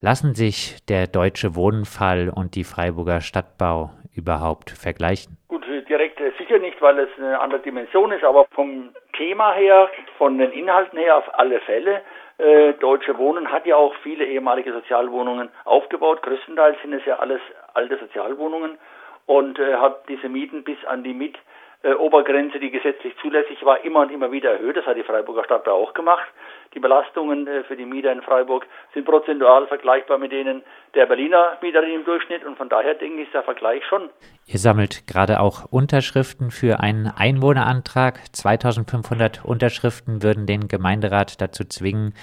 Lassen sich der deutsche Wohnfall und die Freiburger Stadtbau überhaupt vergleichen? Gut, direkt äh, sicher nicht, weil es eine andere Dimension ist, aber vom Thema her, von den Inhalten her auf alle Fälle. Äh, Deutsche Wohnen hat ja auch viele ehemalige Sozialwohnungen aufgebaut. Größtenteils sind es ja alles alte Sozialwohnungen und äh, hat diese Mieten bis an die Miet äh, Obergrenze, die gesetzlich zulässig war, immer und immer wieder erhöht. Das hat die Freiburger Stadt auch gemacht. Die Belastungen äh, für die Mieter in Freiburg sind prozentual vergleichbar mit denen der Berliner Mieterin im Durchschnitt und von daher denke ich, ist der Vergleich schon. Ihr sammelt gerade auch Unterschriften für einen Einwohnerantrag. 2500 Unterschriften würden den Gemeinderat dazu zwingen,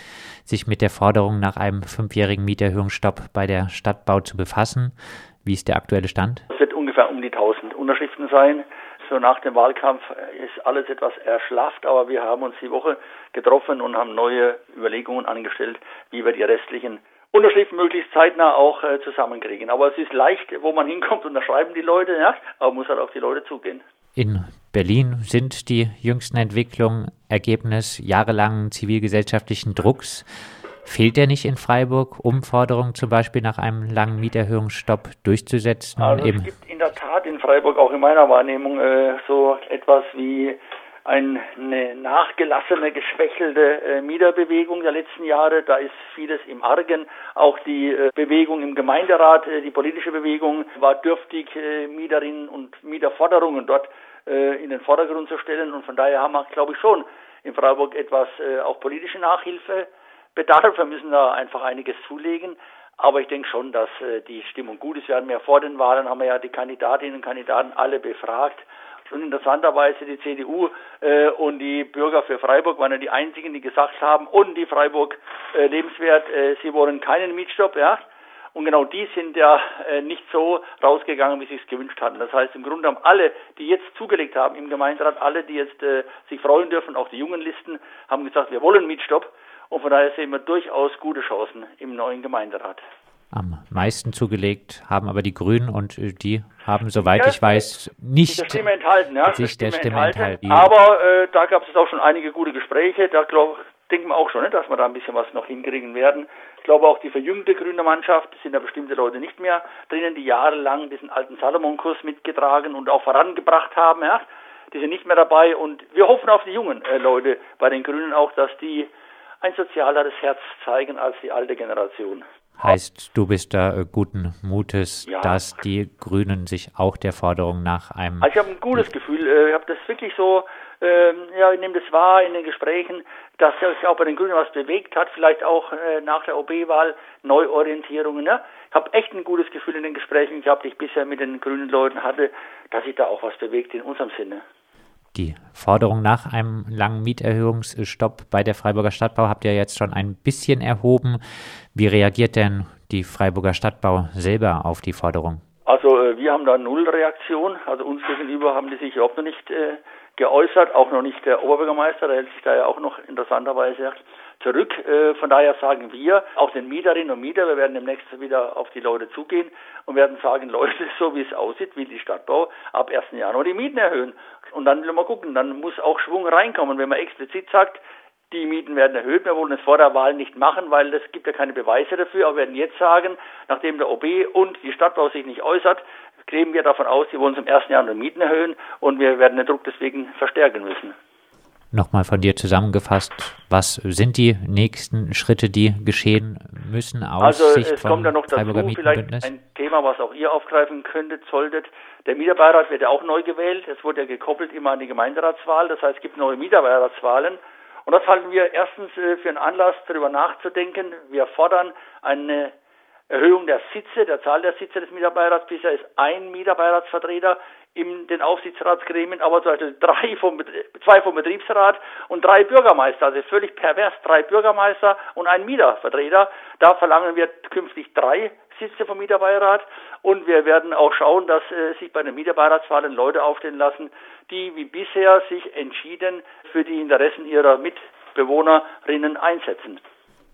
sich mit der Forderung nach einem fünfjährigen Mieterhöhungsstopp bei der Stadtbau zu befassen. Wie ist der aktuelle Stand? Es wird ungefähr um die 1000 Unterschriften sein. So nach dem Wahlkampf ist alles etwas erschlafft, aber wir haben uns die Woche getroffen und haben neue Überlegungen angestellt, wie wir die restlichen Unterschriften möglichst zeitnah auch äh, zusammenkriegen. Aber es ist leicht, wo man hinkommt und da schreiben die Leute, ja, aber muss halt auf die Leute zugehen. In Berlin sind die jüngsten Entwicklungen Ergebnis jahrelangen zivilgesellschaftlichen Drucks. Fehlt der nicht in Freiburg, um Forderungen zum Beispiel nach einem langen Mieterhöhungsstopp durchzusetzen? Also es gibt Tat in Freiburg auch in meiner Wahrnehmung äh, so etwas wie eine nachgelassene, geschwächelte äh, Mieterbewegung der letzten Jahre. Da ist vieles im Argen. Auch die äh, Bewegung im Gemeinderat, äh, die politische Bewegung war dürftig, äh, Mieterinnen und Mieterforderungen dort äh, in den Vordergrund zu stellen. Und von daher haben wir, glaube ich, schon in Freiburg etwas äh, auch politische Nachhilfe bedarf. Wir müssen da einfach einiges zulegen. Aber ich denke schon, dass äh, die Stimmung gut ist. Wir hatten ja vor den Wahlen, haben wir ja die Kandidatinnen und Kandidaten alle befragt. Und interessanterweise die CDU äh, und die Bürger für Freiburg waren ja die einzigen, die gesagt haben, und die Freiburg äh, lebenswert, äh, sie wollen keinen Mietstopp, ja. Und genau die sind ja äh, nicht so rausgegangen, wie sie es gewünscht hatten. Das heißt, im Grunde haben alle, die jetzt zugelegt haben im Gemeinderat, alle, die jetzt äh, sich freuen dürfen, auch die jungen Listen, haben gesagt, wir wollen Mietstopp. Und von daher sehen wir durchaus gute Chancen im neuen Gemeinderat. Am meisten zugelegt haben aber die Grünen und äh, die haben, soweit ja, ich weiß, nicht der Stimme enthalten, ja, sich der Stimme enthalten. Aber äh, da gab es auch schon einige gute Gespräche. Da glaub, denken wir auch schon, ne, dass wir da ein bisschen was noch hinkriegen werden. Ich glaube auch die verjüngte grüne Mannschaft sind da bestimmte Leute nicht mehr drinnen, die jahrelang diesen alten Salomon-Kurs mitgetragen und auch vorangebracht haben. Ja. Die sind nicht mehr dabei und wir hoffen auf die jungen äh, Leute bei den Grünen auch, dass die ein sozialeres Herz zeigen als die alte Generation. Heißt, du bist da äh, guten Mutes, ja. dass die Grünen sich auch der Forderung nach einem. Also ich habe ein gutes Gefühl. Äh, ich habe das wirklich so, ähm, ja, ich nehme das wahr in den Gesprächen, dass sich auch bei den Grünen was bewegt hat, vielleicht auch äh, nach der OB-Wahl Neuorientierungen. Ne? Ich habe echt ein gutes Gefühl in den Gesprächen gehabt, die ich bisher mit den grünen Leuten hatte, dass sich da auch was bewegt in unserem Sinne. Die Forderung nach einem langen Mieterhöhungsstopp bei der Freiburger Stadtbau habt ihr jetzt schon ein bisschen erhoben. Wie reagiert denn die Freiburger Stadtbau selber auf die Forderung? Also äh, wir haben da null Reaktion. Also uns gegenüber haben die sich überhaupt noch nicht äh, geäußert, auch noch nicht der Oberbürgermeister, der hält sich da ja auch noch interessanterweise zurück. Äh, von daher sagen wir, auch den Mieterinnen und Mieter, wir werden demnächst wieder auf die Leute zugehen und werden sagen, Leute, so wie es aussieht, will die Stadtbau ab 1. Januar die Mieten erhöhen. Und dann will man gucken, dann muss auch Schwung reinkommen. Wenn man explizit sagt, die Mieten werden erhöht. Wir wollen es vor der Wahl nicht machen, weil es gibt ja keine Beweise dafür. Aber wir werden jetzt sagen, nachdem der OB und die Stadtbau sich nicht äußert, gehen wir davon aus, sie wollen zum ersten Jahr die Mieten erhöhen und wir werden den Druck deswegen verstärken müssen. Nochmal von dir zusammengefasst, was sind die nächsten Schritte, die geschehen müssen aus also, Sicht es kommt ja noch dazu vielleicht ein Thema, was auch ihr aufgreifen könntet, solltet. Der Mieterbeirat wird ja auch neu gewählt. Es wurde ja gekoppelt immer an die Gemeinderatswahl. Das heißt, es gibt neue Mieterbeiratswahlen. Und das halten wir erstens äh, für einen Anlass, darüber nachzudenken. Wir fordern eine Erhöhung der Sitze, der Zahl der Sitze des Mieterbeirats. Bisher ist ein Mieterbeiratsvertreter in den Aufsichtsratsgremien, aber zum Beispiel drei vom, zwei vom Betriebsrat und drei Bürgermeister, also völlig pervers, drei Bürgermeister und ein Mietervertreter. Da verlangen wir künftig drei Sitze vom Mieterbeirat und wir werden auch schauen, dass äh, sich bei den Mieterbeiratswahlen Leute aufstellen lassen, die wie bisher sich entschieden für die Interessen ihrer Mitbewohnerinnen einsetzen.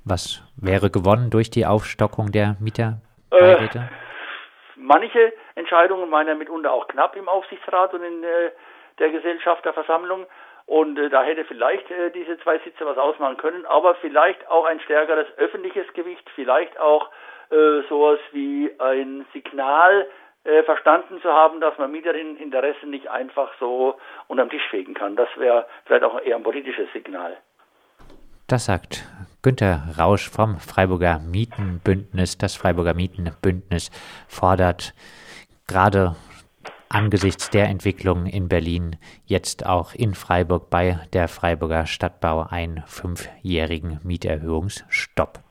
Was wäre gewonnen durch die Aufstockung der Mieterbeiräte? Äh, manche Entscheidungen waren ja mitunter auch knapp im Aufsichtsrat und in äh, der Gesellschafterversammlung. Und äh, da hätte vielleicht äh, diese zwei Sitze was ausmachen können, aber vielleicht auch ein stärkeres öffentliches Gewicht, vielleicht auch äh, sowas wie ein Signal äh, verstanden zu haben, dass man Mieterinnen-Interessen nicht einfach so unterm Tisch fegen kann. Das wäre vielleicht auch eher ein politisches Signal. Das sagt Günter Rausch vom Freiburger Mietenbündnis. Das Freiburger Mietenbündnis fordert gerade angesichts der Entwicklung in Berlin jetzt auch in Freiburg bei der Freiburger Stadtbau einen fünfjährigen Mieterhöhungsstopp.